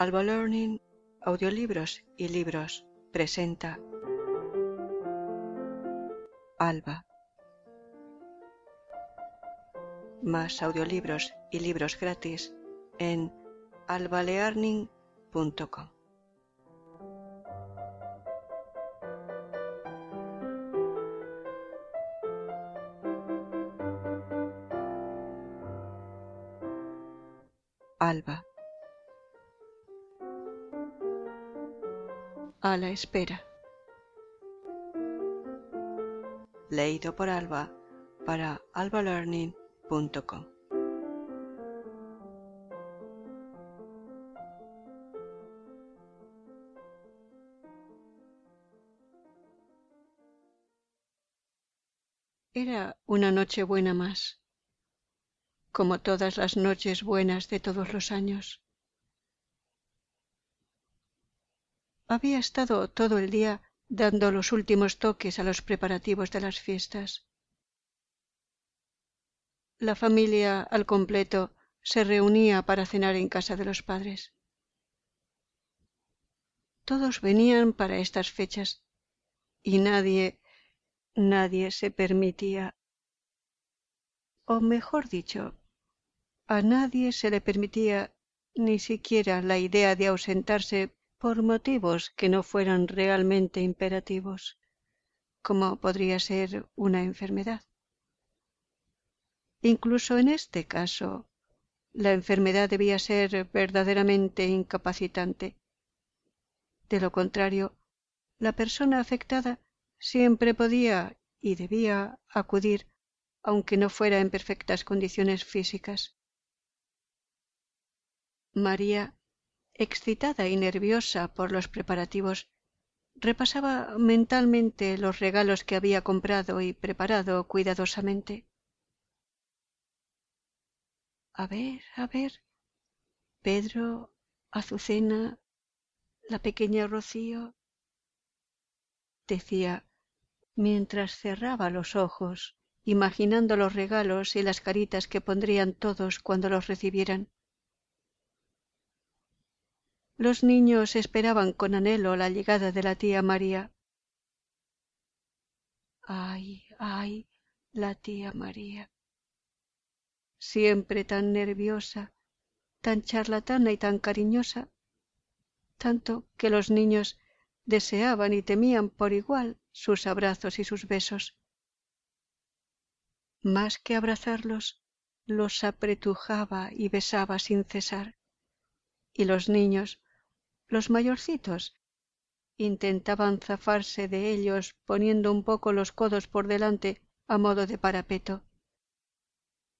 Alba Learning, audiolibros y libros presenta Alba. Más audiolibros y libros gratis en albalearning.com. Alba. A la espera. Leído por Alba para albalearning.com. Era una noche buena más, como todas las noches buenas de todos los años. Había estado todo el día dando los últimos toques a los preparativos de las fiestas. La familia al completo se reunía para cenar en casa de los padres. Todos venían para estas fechas y nadie, nadie se permitía, o mejor dicho, a nadie se le permitía ni siquiera la idea de ausentarse por motivos que no fueran realmente imperativos, como podría ser una enfermedad. Incluso en este caso, la enfermedad debía ser verdaderamente incapacitante. De lo contrario, la persona afectada siempre podía y debía acudir, aunque no fuera en perfectas condiciones físicas. María excitada y nerviosa por los preparativos, repasaba mentalmente los regalos que había comprado y preparado cuidadosamente. A ver, a ver. Pedro, Azucena, la pequeña Rocío, decía, mientras cerraba los ojos, imaginando los regalos y las caritas que pondrían todos cuando los recibieran. Los niños esperaban con anhelo la llegada de la tía María. Ay, ay, la tía María. Siempre tan nerviosa, tan charlatana y tan cariñosa, tanto que los niños deseaban y temían por igual sus abrazos y sus besos. Más que abrazarlos, los apretujaba y besaba sin cesar. Y los niños, los mayorcitos intentaban zafarse de ellos poniendo un poco los codos por delante a modo de parapeto.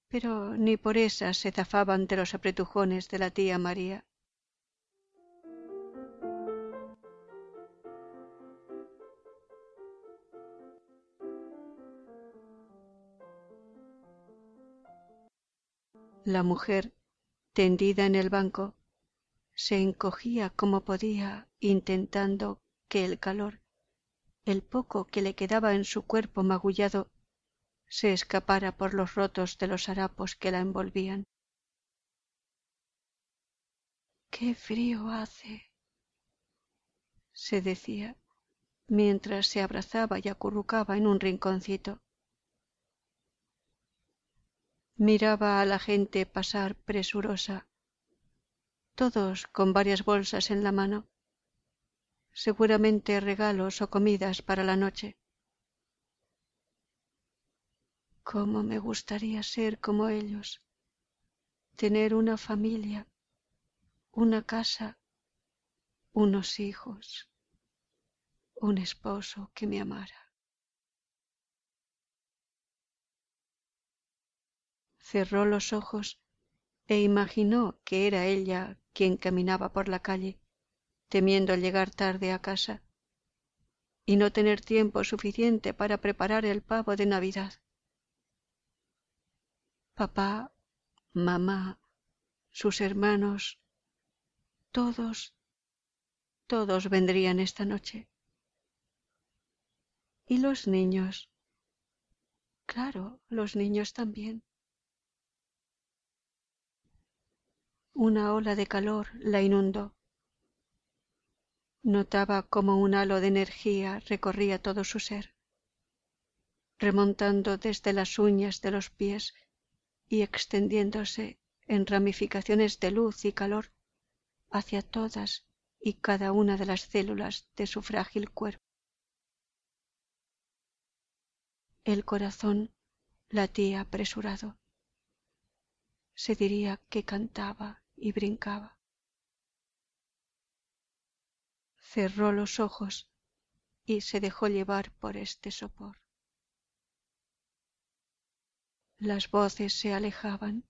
Pero ni por esas se zafaban de los apretujones de la tía María. La mujer, tendida en el banco, se encogía como podía intentando que el calor el poco que le quedaba en su cuerpo magullado se escapara por los rotos de los harapos que la envolvían. Qué frío hace se decía mientras se abrazaba y acurrucaba en un rinconcito. Miraba a la gente pasar presurosa todos con varias bolsas en la mano, seguramente regalos o comidas para la noche. ¿Cómo me gustaría ser como ellos? Tener una familia, una casa, unos hijos, un esposo que me amara. Cerró los ojos e imaginó que era ella quien caminaba por la calle, temiendo llegar tarde a casa y no tener tiempo suficiente para preparar el pavo de Navidad. Papá, mamá, sus hermanos, todos, todos vendrían esta noche. ¿Y los niños? Claro, los niños también. Una ola de calor la inundó. Notaba como un halo de energía recorría todo su ser, remontando desde las uñas de los pies y extendiéndose en ramificaciones de luz y calor hacia todas y cada una de las células de su frágil cuerpo. El corazón latía apresurado. Se diría que cantaba y brincaba. cerró los ojos y se dejó llevar por este sopor. Las voces se alejaban.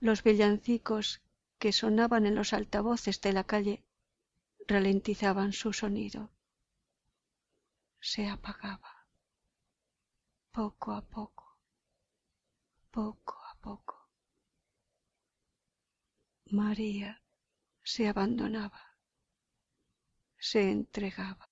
Los villancicos que sonaban en los altavoces de la calle ralentizaban su sonido. Se apagaba. Poco a poco. Poco a poco. María se abandonaba se entregaba.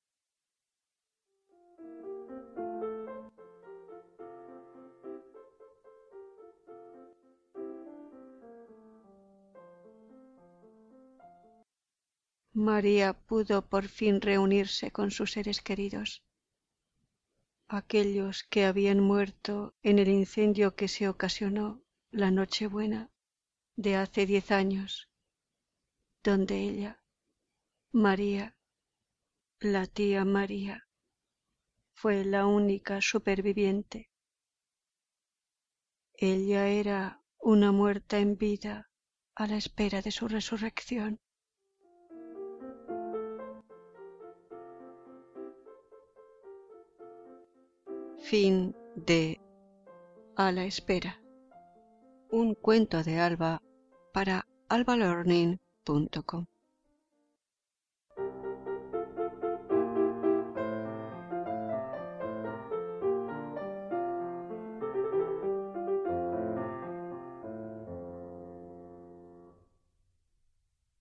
María pudo por fin reunirse con sus seres queridos, aquellos que habían muerto en el incendio que se ocasionó la Nochebuena de hace diez años, donde ella, María, la tía María fue la única superviviente. Ella era una muerta en vida a la espera de su resurrección. Fin de A la espera. Un cuento de Alba para albalearning.com